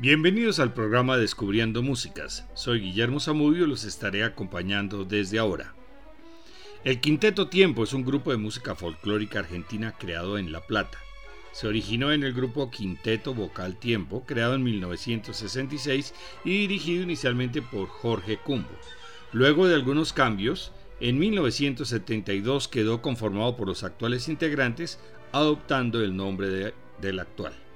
Bienvenidos al programa Descubriendo Músicas. Soy Guillermo Zamudio y los estaré acompañando desde ahora. El Quinteto Tiempo es un grupo de música folclórica argentina creado en La Plata. Se originó en el grupo Quinteto Vocal Tiempo, creado en 1966 y dirigido inicialmente por Jorge Cumbo. Luego de algunos cambios, en 1972 quedó conformado por los actuales integrantes, adoptando el nombre del actual.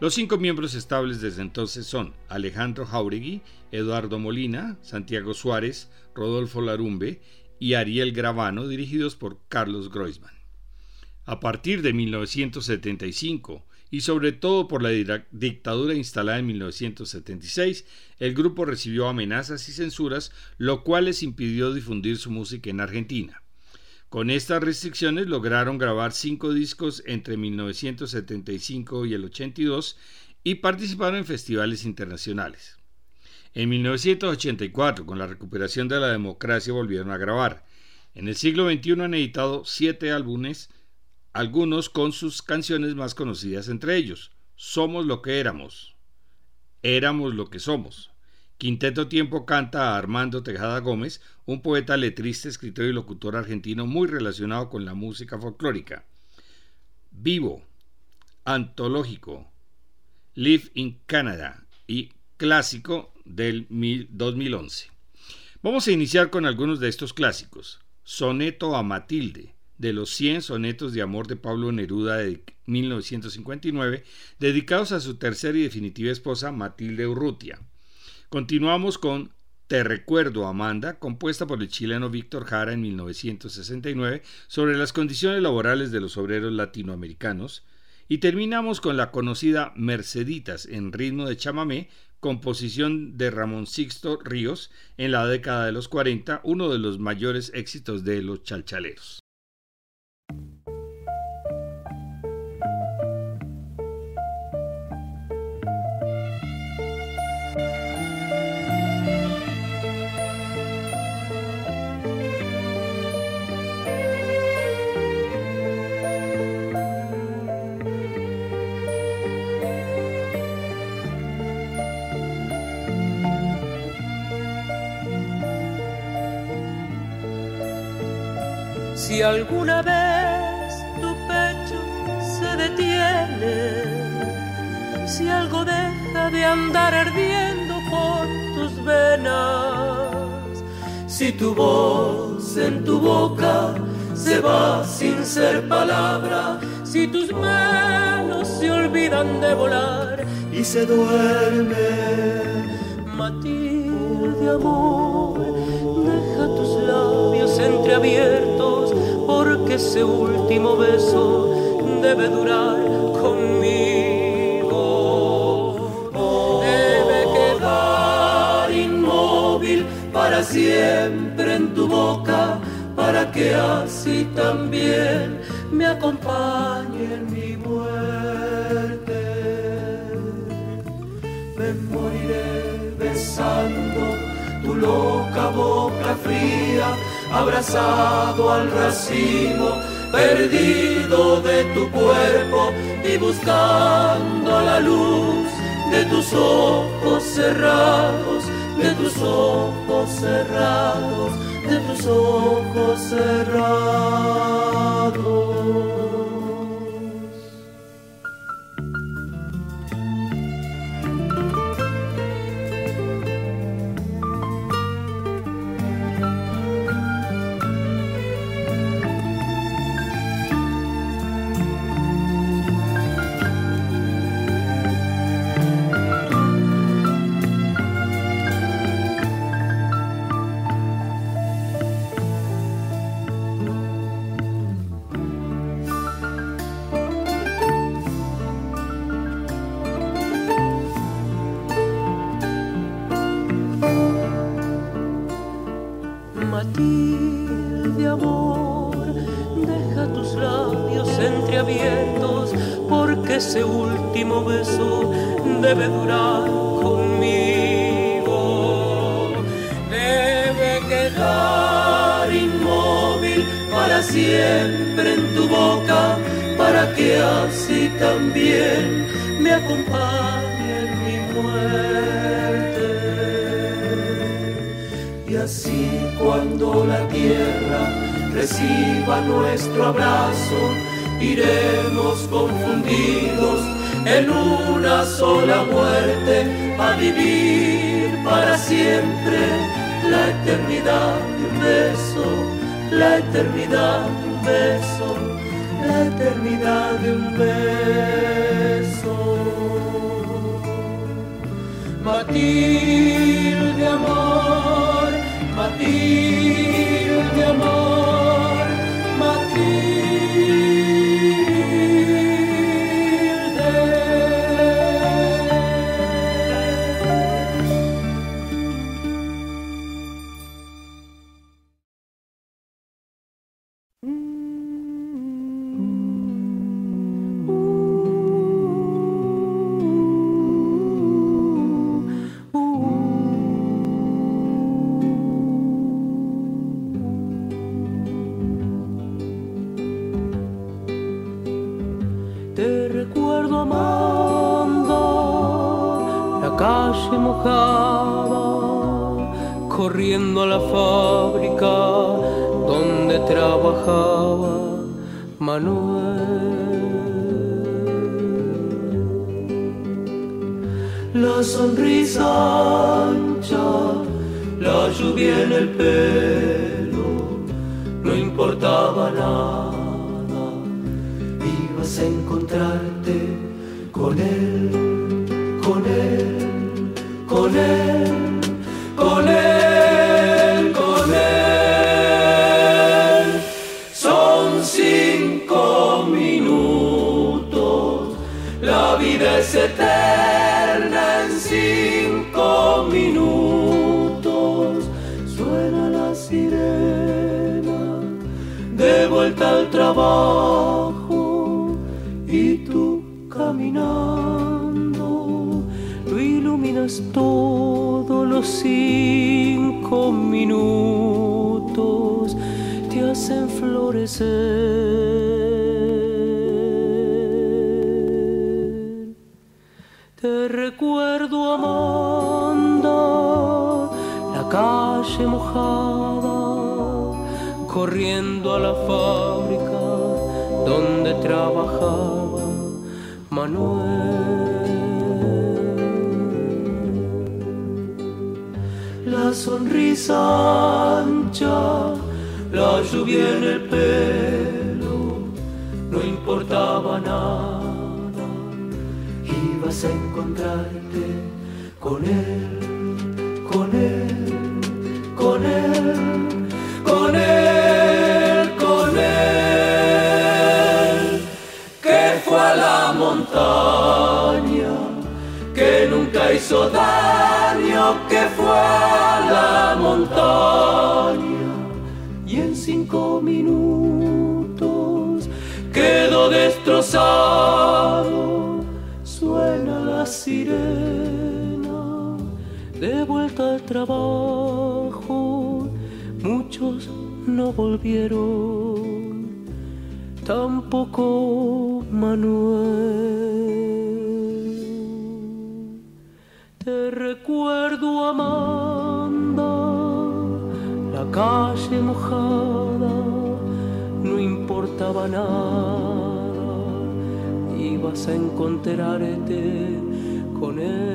Los cinco miembros estables desde entonces son Alejandro Jauregui, Eduardo Molina, Santiago Suárez, Rodolfo Larumbe y Ariel Gravano, dirigidos por Carlos Groisman. A partir de 1975 y sobre todo por la dictadura instalada en 1976, el grupo recibió amenazas y censuras, lo cual les impidió difundir su música en Argentina. Con estas restricciones lograron grabar cinco discos entre 1975 y el 82 y participaron en festivales internacionales. En 1984, con la recuperación de la democracia, volvieron a grabar. En el siglo XXI han editado siete álbumes, algunos con sus canciones más conocidas entre ellos. Somos lo que éramos. Éramos lo que somos. Quinteto Tiempo canta a Armando Tejada Gómez, un poeta letrista, escritor y locutor argentino muy relacionado con la música folclórica. Vivo, antológico, Live in Canada y clásico del 2011. Vamos a iniciar con algunos de estos clásicos. Soneto a Matilde, de los 100 sonetos de amor de Pablo Neruda de 1959, dedicados a su tercera y definitiva esposa Matilde Urrutia. Continuamos con Te recuerdo, Amanda, compuesta por el chileno Víctor Jara en 1969 sobre las condiciones laborales de los obreros latinoamericanos. Y terminamos con la conocida Merceditas en ritmo de chamamé, composición de Ramón Sixto Ríos en la década de los 40, uno de los mayores éxitos de los chalchaleros. Si alguna vez tu pecho se detiene, si algo deja de andar ardiendo por tus venas, si tu voz en tu boca se va sin ser palabra, si tus manos se olvidan de volar y se duerme, Matilde amor, deja tus labios entreabiertos porque ese último beso debe durar conmigo. Debe quedar inmóvil para siempre en tu boca, para que así también me acompañe abrazado al racimo, perdido de tu cuerpo y buscando la luz de tus ojos cerrados, de tus ojos cerrados, de tus ojos cerrados. quieras y también me acompañe en mi muerte. Y así cuando la tierra reciba nuestro abrazo, iremos confundidos en una sola muerte a vivir para siempre la eternidad de un beso, la eternidad de un beso la eternidad de un beso. Matilde amor, Matilde ibas a encontrarte con él, con él, con él, con él. es eterna en cinco minutos. Suena la sirena de vuelta al trabajo todos los cinco minutos, te hacen florecer. recuerdo amando la calle mojada, corriendo a la fábrica donde trabajaba Manuel. Sonrisa ancha, la lluvia en el pelo, no importaba nada. Vas a encontrarte con él, con él, con él, con él, con él, que fue a la montaña, que nunca hizo daño, que fue la montaña y en cinco minutos quedó destrozado suena la sirena de vuelta al trabajo. Muchos no volvieron, tampoco Manuel. Recuerdo Amanda, la calle mojada, no importaba nada vas a encontrarte con él.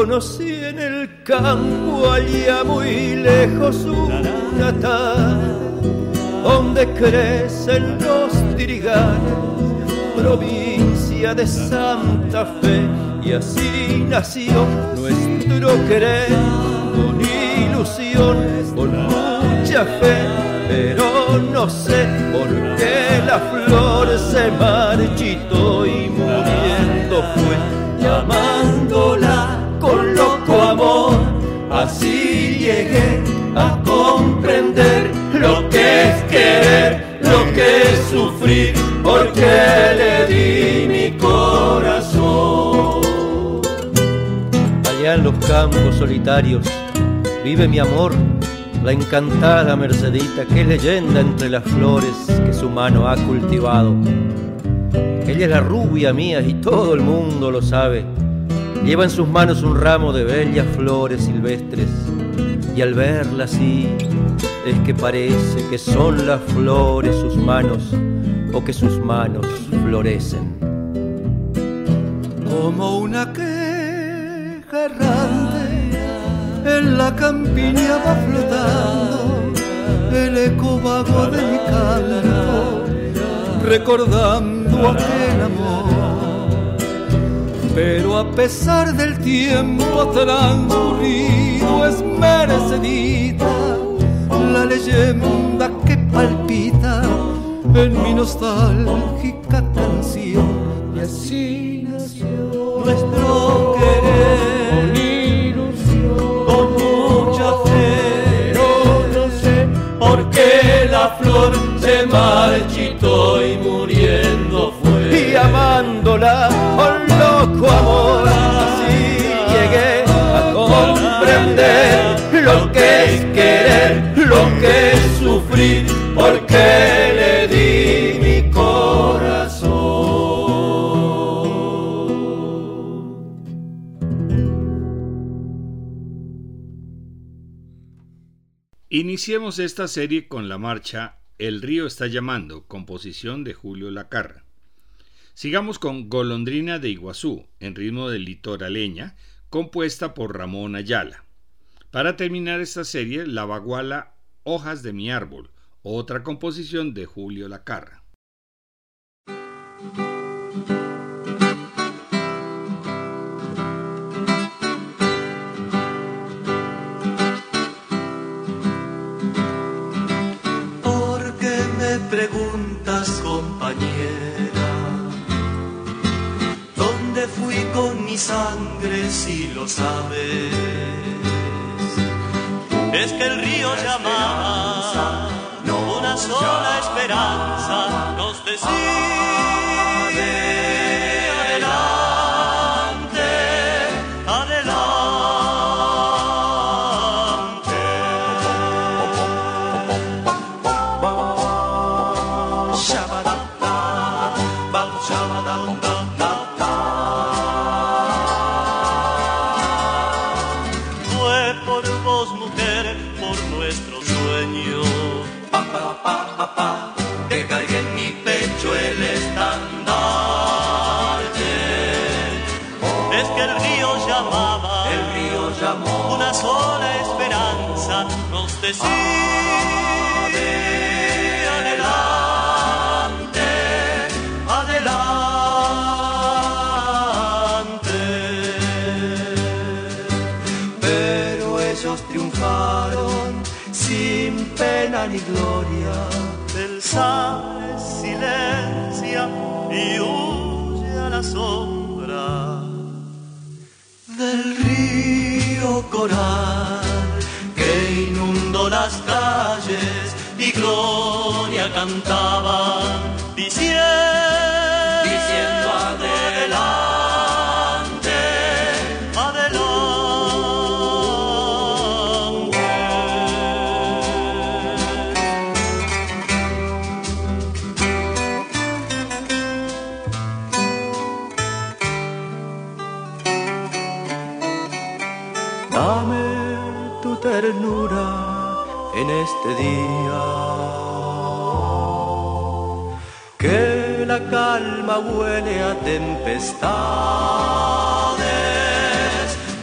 Conocí en el campo, allá muy lejos, una tarde, donde crecen los tiriganes provincia de Santa Fe y así nació nuestro querer con ilusión, con mucha fe, pero no sé por qué la flor se marchitó y muriendo fue, llamándola así llegué a comprender lo que es querer, lo que es sufrir, porque le di mi corazón. Allá en los campos solitarios vive mi amor, la encantada Mercedita, que es leyenda entre las flores que su mano ha cultivado. Ella es la rubia mía y todo el mundo lo sabe. Lleva en sus manos un ramo de bellas flores silvestres y al verla así es que parece que son las flores sus manos o que sus manos florecen. Como una queja errante en la campiña va flotando el eco vago de mi canto, recordando aquel amor. Pero a pesar del tiempo transcurrido es merecedita la leyenda que palpita en mi nostálgica canción. Y así nació nuestro querer. Con ilusión, con mucha fe. No, no sé por qué la flor se marchitó y muriendo loco amor, así llegué a comprender lo que es querer, lo que es sufrir, porque le di mi corazón. Iniciemos esta serie con la marcha El río está llamando, composición de Julio Lacarra. Sigamos con Golondrina de Iguazú, en ritmo de litoraleña, compuesta por Ramón Ayala. Para terminar esta serie, La Baguala Hojas de mi Árbol, otra composición de Julio Lacarra. Con mi sangre si lo sabes? Es que el río llamaba, una sola esperanza nos decía sola esperanza nos decía adelante, adelante pero ellos triunfaron sin pena ni gloria. El sable silencia y huye a la sombra que inundó las calles y gloria cantaba este día. Que la calma huele a tempestades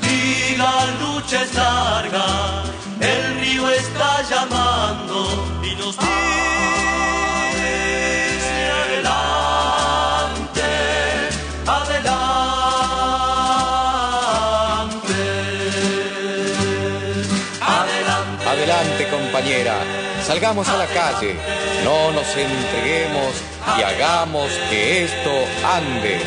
y la lucha es larga. Salgamos a la calle, no nos entreguemos y hagamos que esto ande.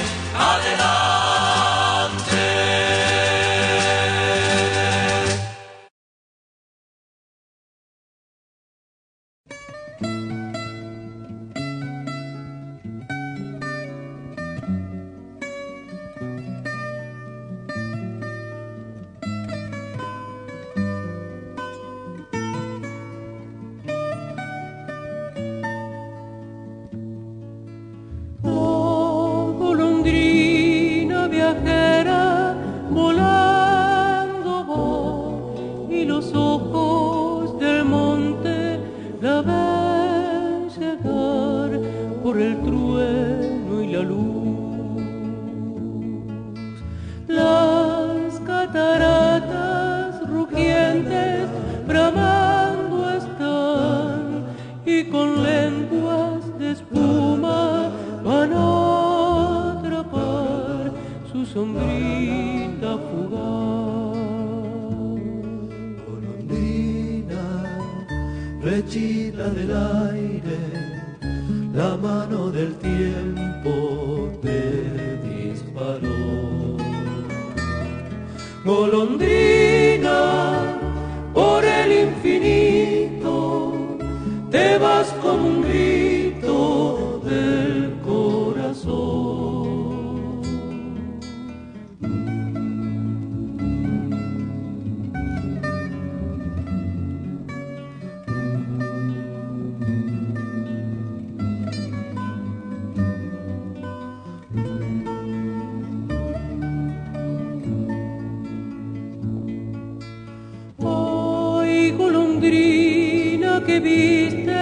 viste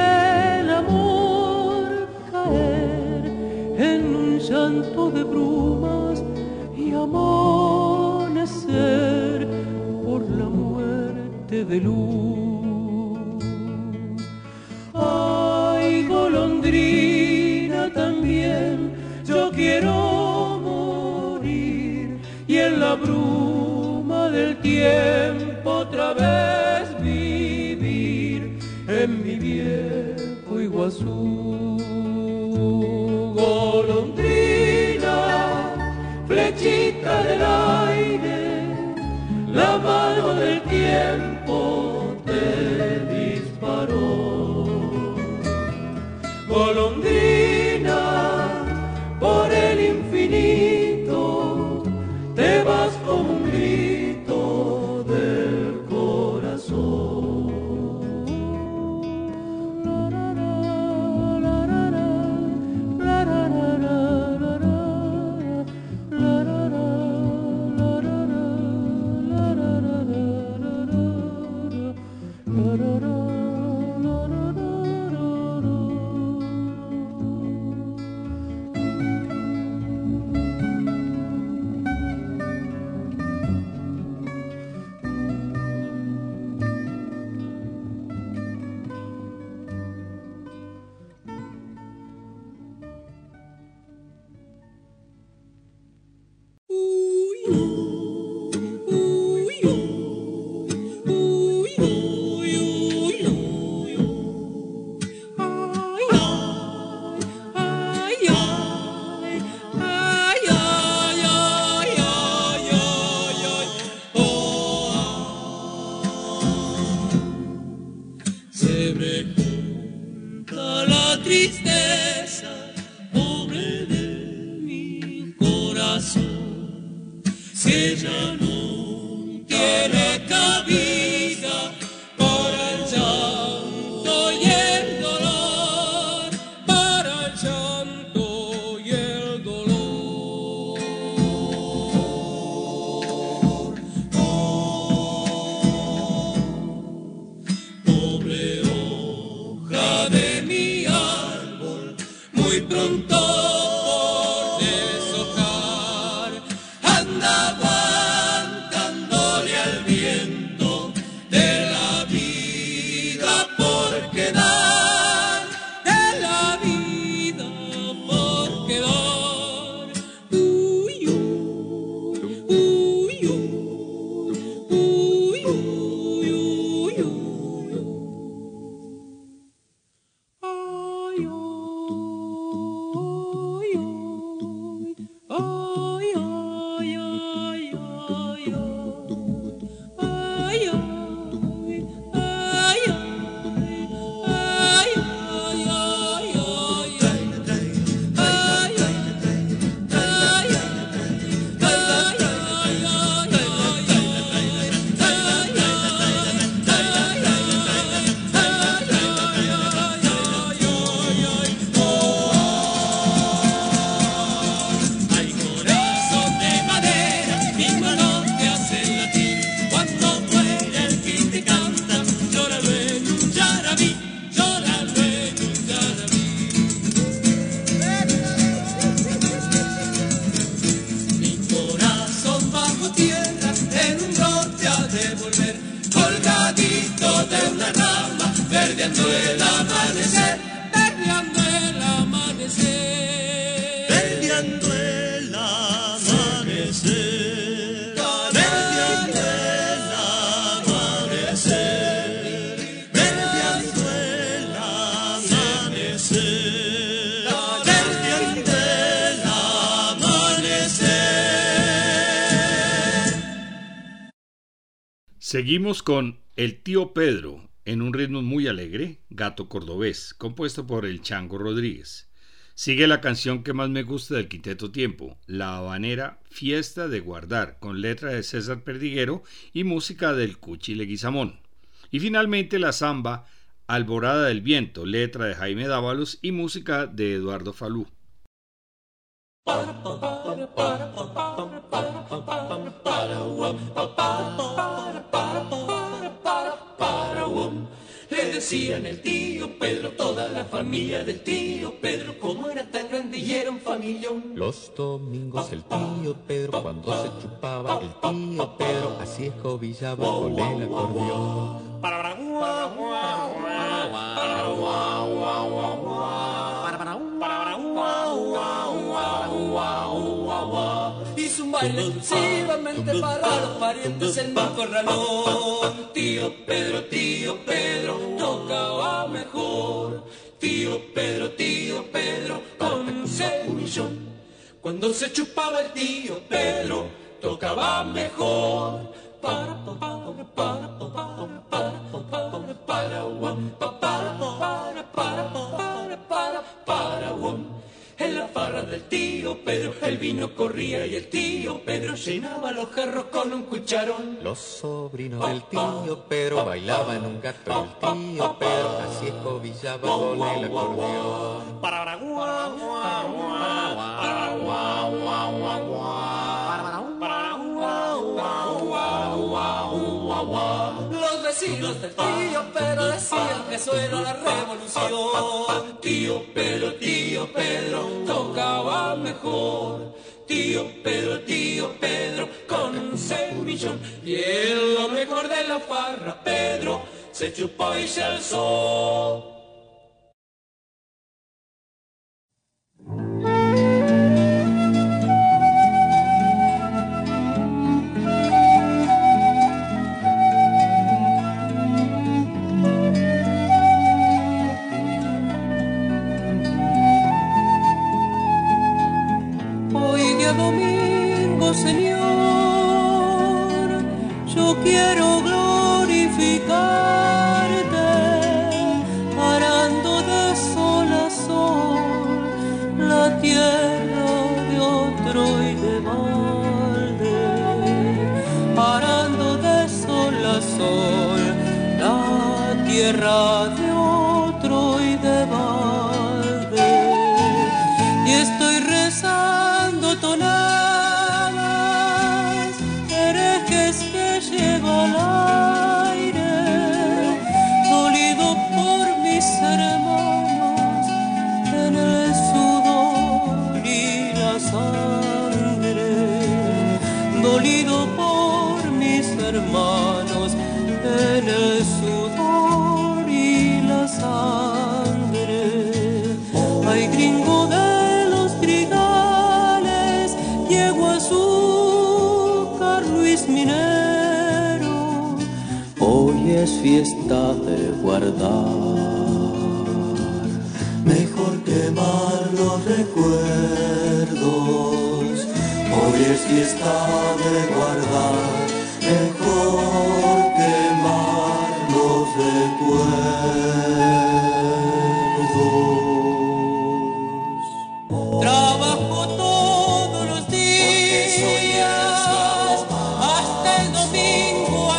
el amor caer en un llanto de brumas y amanecer por la muerte de luz. cerca de la Seguimos con El tío Pedro en un ritmo muy alegre, Gato Cordobés, compuesto por el Chango Rodríguez. Sigue la canción que más me gusta del Quinteto Tiempo, La Habanera Fiesta de Guardar, con letra de César Perdiguero y música del Cuchi Leguizamón. Y finalmente la samba Alborada del Viento, letra de Jaime Dávalos y música de Eduardo Falú. Le decían el tío Pedro, toda la familia del tío Pedro, como era tan grande y era un familión. Los domingos el tío Pedro, cuando se chupaba, el tío Pedro así escobillaba con el acordeón. Baile exclusivamente para los parientes en mi corralón. Tío Pedro, tío Pedro, tocaba mejor. Tío Pedro, tío Pedro, con un semillón. Cuando se chupaba el tío Pedro, tocaba mejor. Para, para, para, para, para, para, para, para, En la farra del tío Pedro el vino corría y el tío Pedro llenaba los jarros con un cucharón. Los sobrinos del tío Pedro bailaban un gato el tío Pedro así escobillaba con el acordeón. Para, Los vecinos del tío Pedro decían que eso era la revolución. Tío Pedro, tío Pedro, tocaba mejor. Tío Pedro, tío Pedro, con un semillón. Y él, lo mejor de la farra, Pedro, se chupó y se alzó.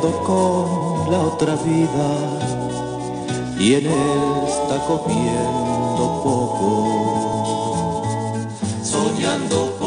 Soñando con la otra vida. Y en esta comiendo poco Pedro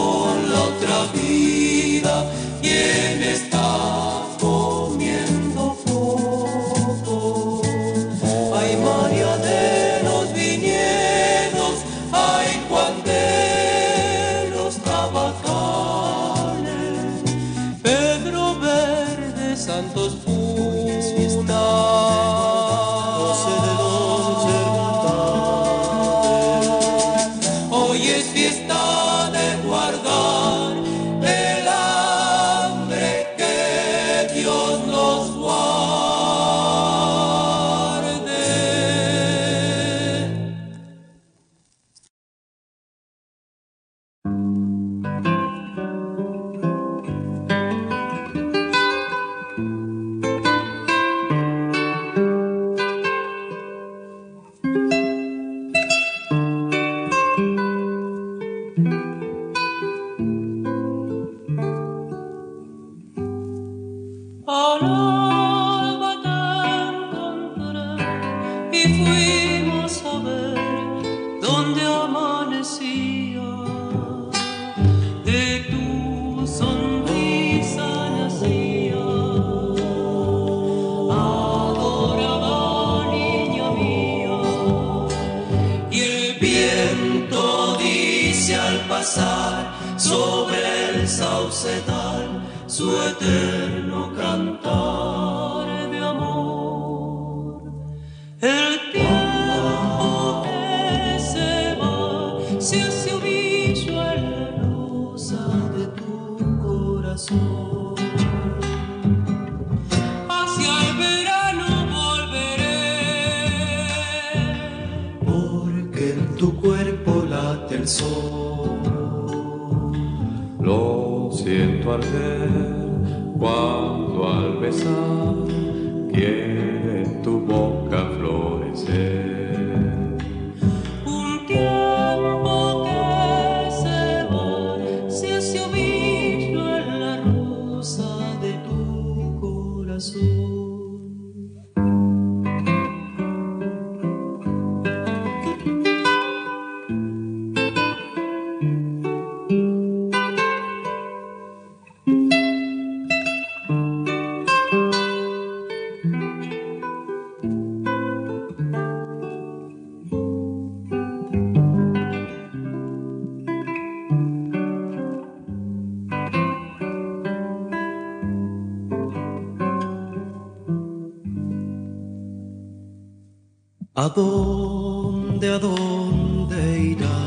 ¿A dónde, a dónde irá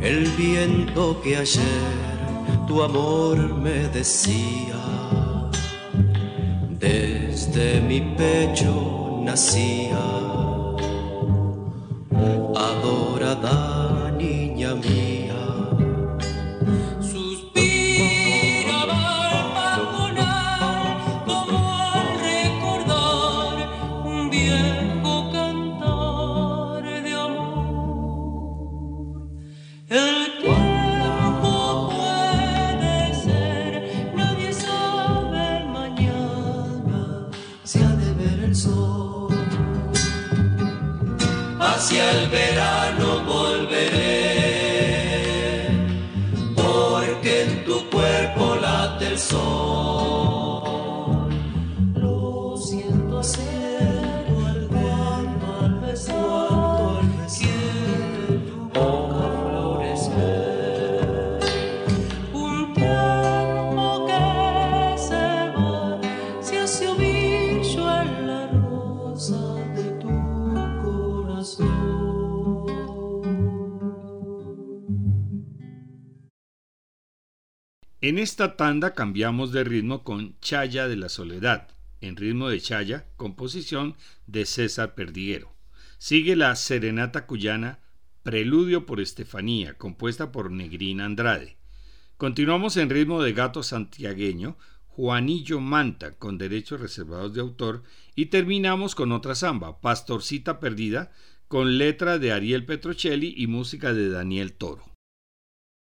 el viento que ayer tu amor me decía? Desde mi pecho nacía, esta tanda cambiamos de ritmo con Chaya de la Soledad, en ritmo de Chaya, composición de César Perdiguero. Sigue la Serenata Cuyana, Preludio por Estefanía, compuesta por Negrina Andrade. Continuamos en ritmo de Gato Santiagueño, Juanillo Manta, con derechos reservados de autor, y terminamos con otra samba, Pastorcita Perdida, con letra de Ariel Petrocelli y música de Daniel Toro.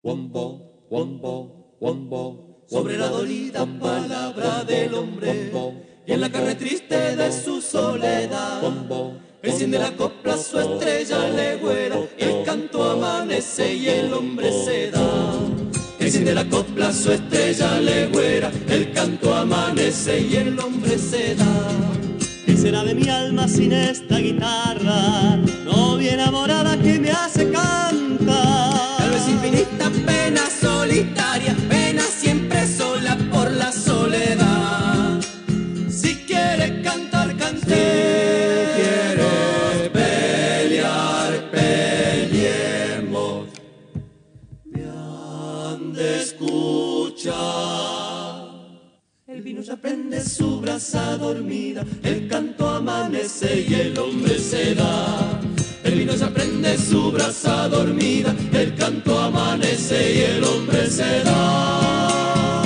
Wombo, wombo, sobre la dolida palabra del hombre y en la carne triste de su soledad. Enciende la copla su estrella legüera, el canto amanece y el hombre se da. Enciende la copla su estrella legüera, el canto amanece y el hombre se da. ¿Qué será de mi alma sin esta guitarra? Novia enamorada que me hace cantar. Prende su brasa dormida, el canto amanece y el hombre se da. El vino ya prende su brasa dormida, el canto amanece y el hombre se da.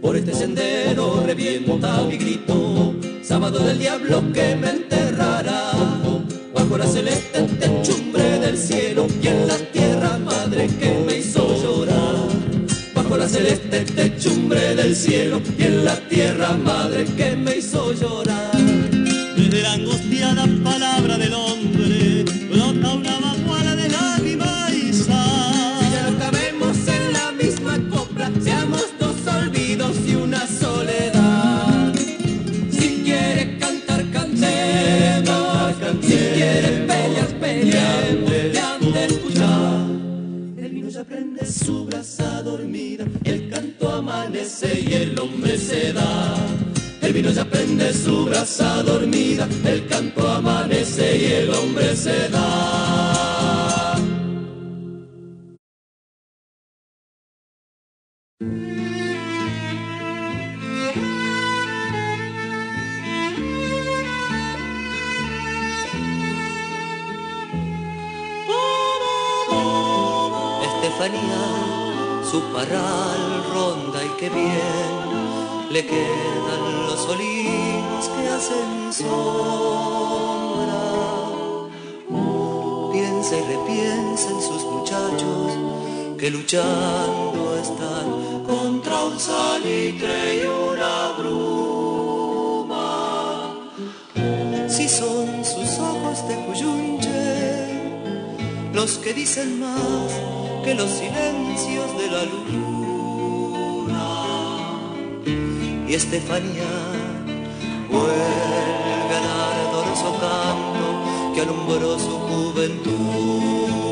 Por este sendero revienta mi grito, sábado del diablo que me. Bajo la celeste techumbre del cielo y en la tierra madre que me hizo llorar. Bajo la celeste techumbre del cielo y en la tierra madre que me hizo llorar. Desde la angustiada palabra y el hombre se da. El vino ya prende su brasa dormida, el canto amanece y el hombre se da. Estefanía, su parral qué bien le quedan los olivos que hacen sombra. Piensa y repiensa en sus muchachos que luchando están contra un salitre y una bruma. Si son sus ojos de cuyunche los que dicen más que los silencios de la luna. Estefanía vuelve al ardoroso canto que alumbró su juventud.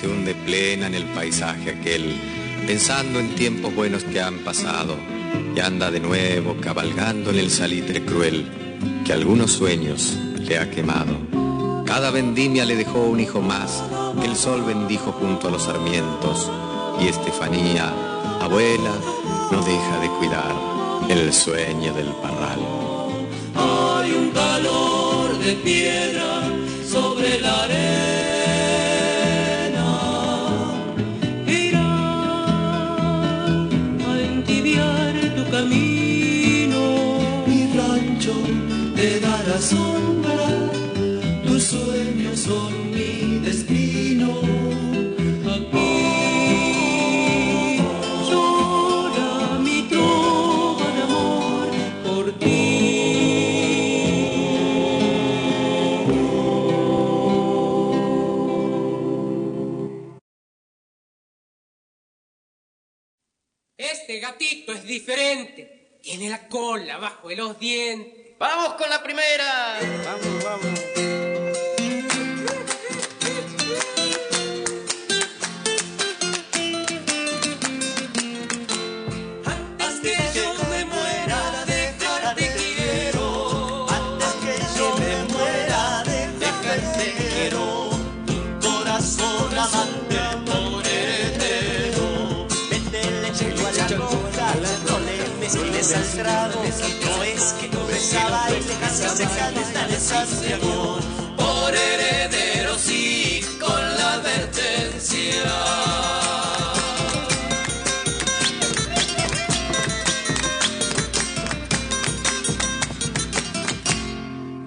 Se hunde plena en el paisaje aquel, pensando en tiempos buenos que han pasado, y anda de nuevo cabalgando en el salitre cruel que algunos sueños le ha quemado. Cada vendimia le dejó un hijo más, que el sol bendijo junto a los sarmientos, y Estefanía, abuela, no deja de cuidar el sueño del parral. Hay un calor de piedra sobre la arena. Sombra, tus sueños son mi destino. Aquí llora mi trova de amor por ti. Este gatito es diferente. Tiene la cola bajo de los dientes. Vamos con la primera. Vamos, vamos. Antes que yo me muera, dejarte quiero. Antes que yo me muera, dejarte quiero. Tu corazón amante por heredero. Vete leche a la boca, no le mezcles al trago. No es que no besa baile, casi se canta el saciado. Por heredero, sí, con la advertencia.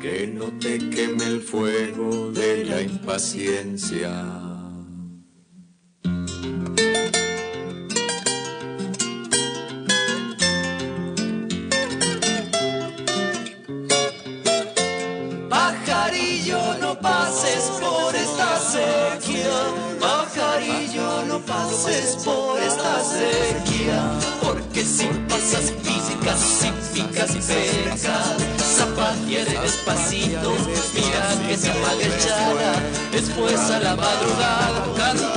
que no te queme el fuego de la impaciencia. Pases por esta sequía. Porque si pasas picas y picas pecas, zapatearé despacito. Mira que se apaga el. Después a la madrugada cantamos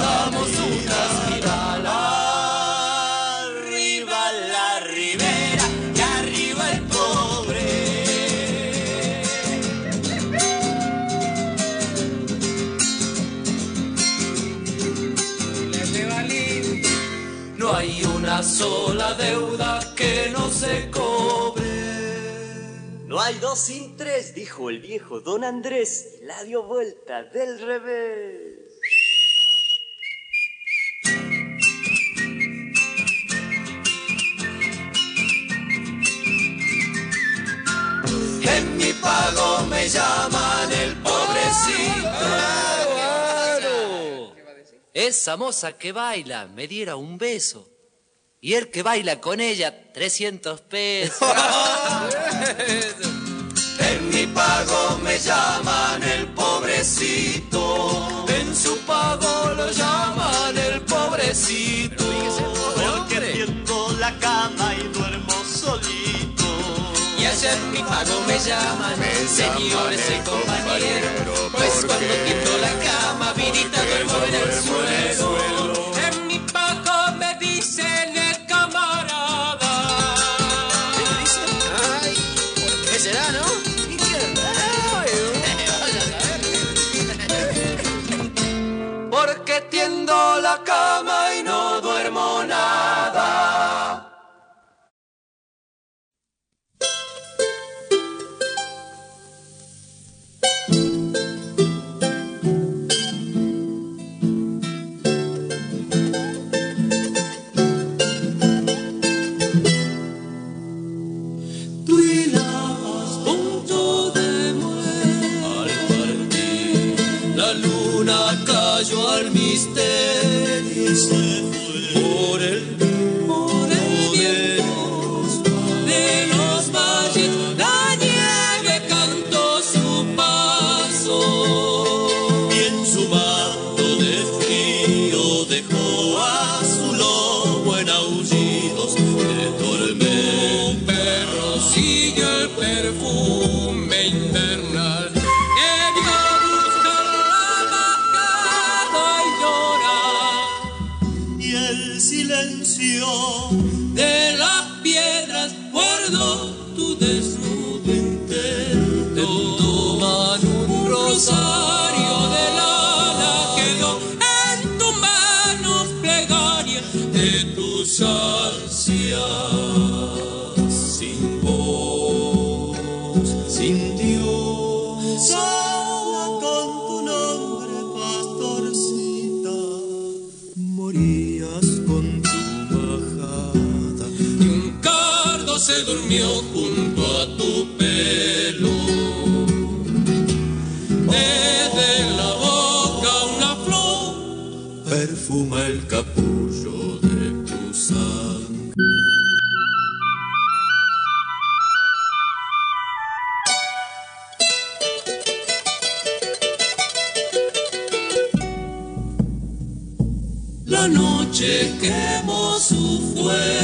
hay dos sin tres, dijo el viejo don Andrés, y la dio vuelta del revés. En mi pago me llaman el pobrecito. Esa moza que baila me diera un beso. Y el que baila con ella, 300 pesos. En mi pago me llaman el pobrecito. En su pago lo llaman el pobrecito. Porque tiendo la cama y duermo solito. Y allá en mi pago me llaman señores y compañeros. Pues cuando tiendo la cama, vinita duermo en el suelo. la cara. Busquemos su fuego.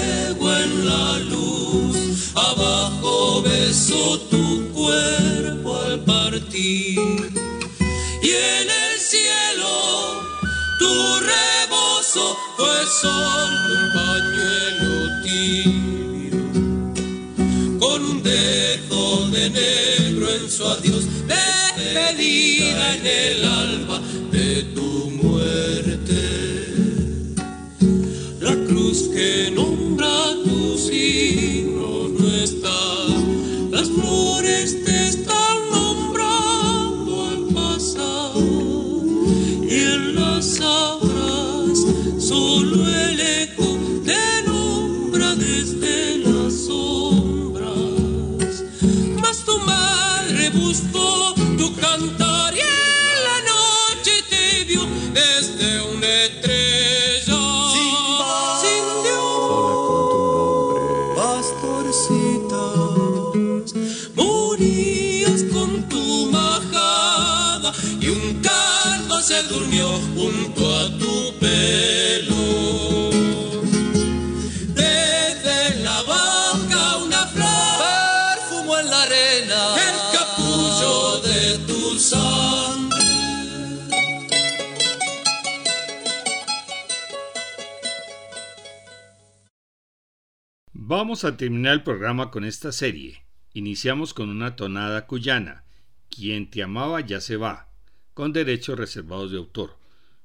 Vamos a terminar el programa con esta serie. Iniciamos con una tonada cuyana, Quien te amaba ya se va, con derechos reservados de autor.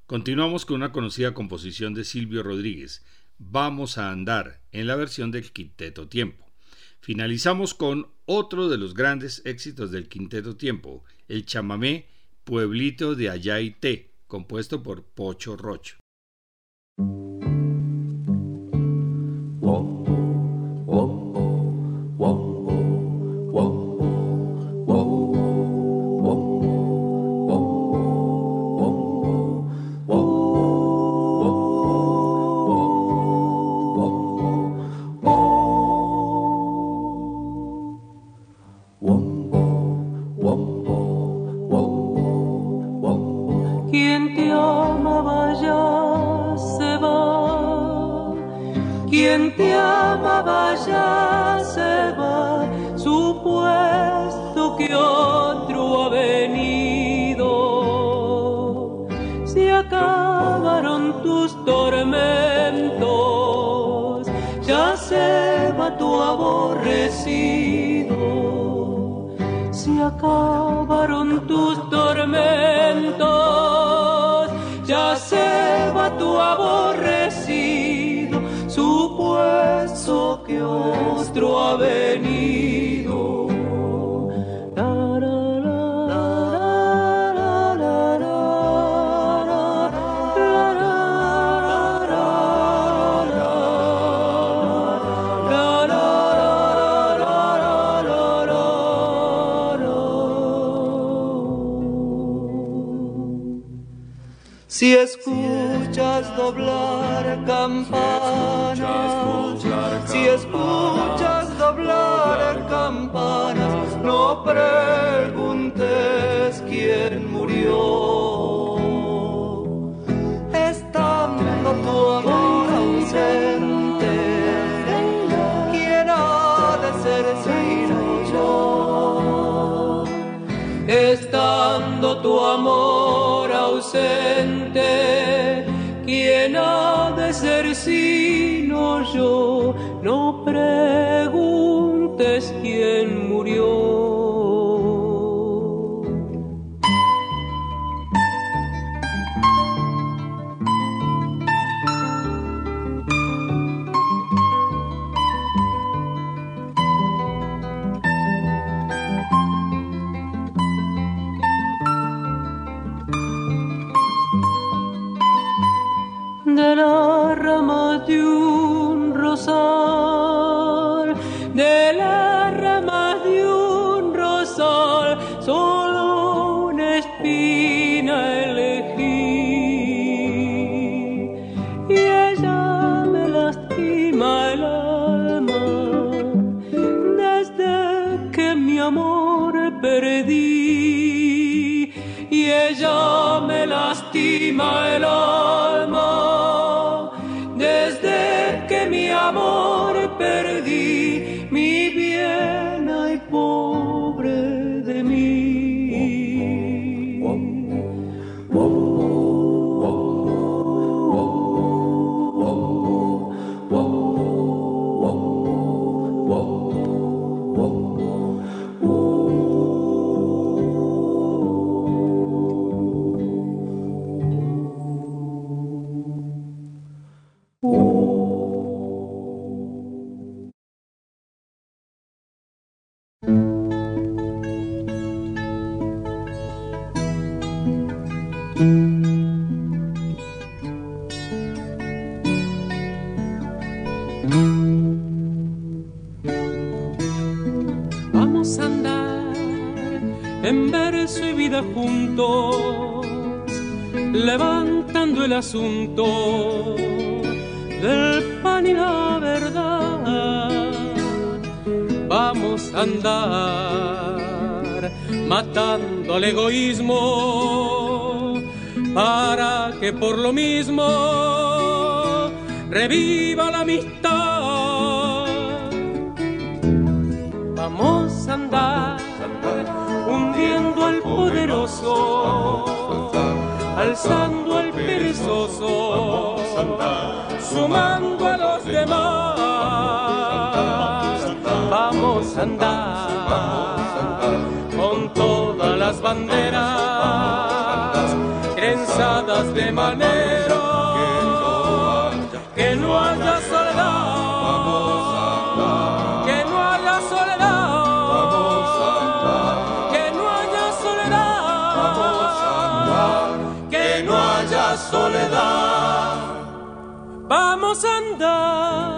Continuamos con una conocida composición de Silvio Rodríguez, Vamos a andar, en la versión del Quinteto Tiempo. Finalizamos con otro de los grandes éxitos del Quinteto Tiempo, el chamamé Pueblito de Ayaité, compuesto por Pocho Rocho. Si escuchas doblar campanas, si escuchas ¿quién ha de ser sino yo? my love. de manera que no haya soledad. Vamos a Que no haya soledad. Vamos a Que no haya soledad. Vamos a Que no haya soledad. Vamos a andar.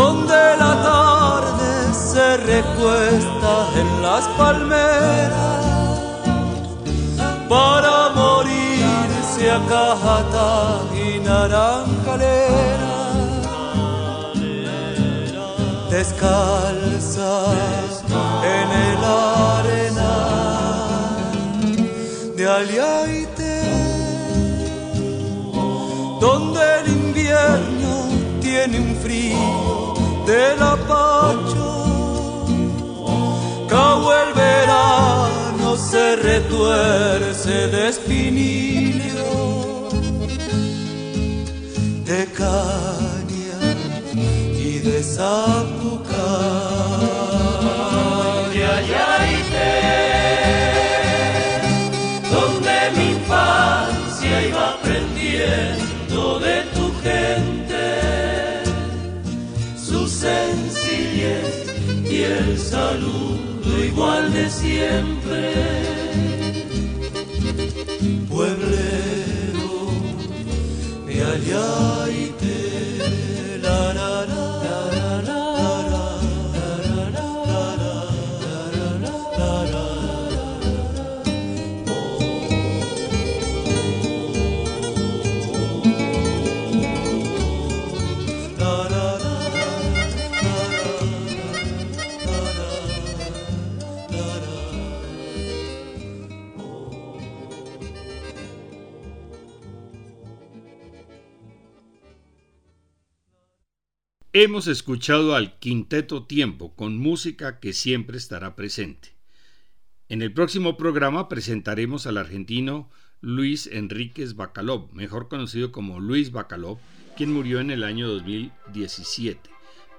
donde la tarde se recuesta en las palmeras para morirse a Cajata y Naranjalera. Descalzas en el arena de Ayaite donde el invierno tiene un frío del apacho, cabo el verano se retuerce de espinillo, de caña y de zapuca. De allá donde mi infancia iba aprendiendo de tu gente, y el saludo igual de siempre. Pueblero de allá Hemos escuchado al Quinteto Tiempo con música que siempre estará presente. En el próximo programa presentaremos al argentino Luis Enríquez Bacalov, mejor conocido como Luis Bacalov, quien murió en el año 2017.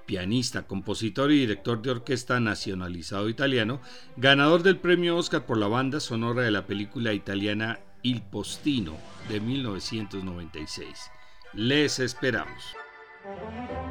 Pianista, compositor y director de orquesta nacionalizado italiano, ganador del premio Oscar por la banda sonora de la película italiana Il Postino de 1996. Les esperamos. 감사합니다.